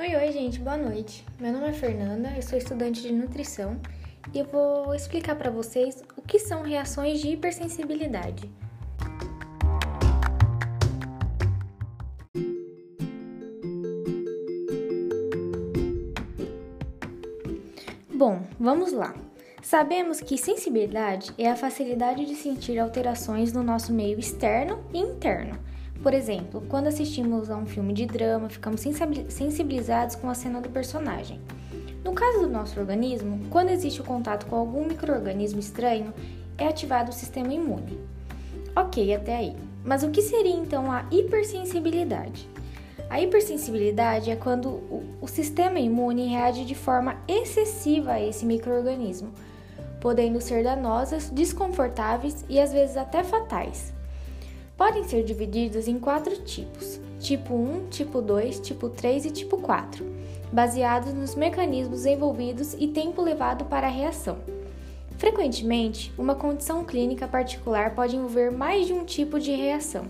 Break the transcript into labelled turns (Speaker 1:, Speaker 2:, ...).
Speaker 1: Oi, oi, gente, boa noite. Meu nome é Fernanda, eu sou estudante de nutrição e eu vou explicar para vocês o que são reações de hipersensibilidade. Bom, vamos lá. Sabemos que sensibilidade é a facilidade de sentir alterações no nosso meio externo e interno por exemplo, quando assistimos a um filme de drama, ficamos sensibilizados com a cena do personagem. No caso do nosso organismo, quando existe o contato com algum microorganismo estranho, é ativado o sistema imune. Ok, até aí. Mas o que seria então a hipersensibilidade? A hipersensibilidade é quando o, sistema imune reage de forma excessiva a esse microorganismo, podendo ser danosas, desconfortáveis e às vezes até fatais podem ser divididos em quatro tipos: tipo 1, tipo 2, tipo 3 e tipo 4, baseados nos mecanismos envolvidos e tempo levado para a reação. Frequentemente, uma condição clínica particular pode envolver mais de um tipo de reação.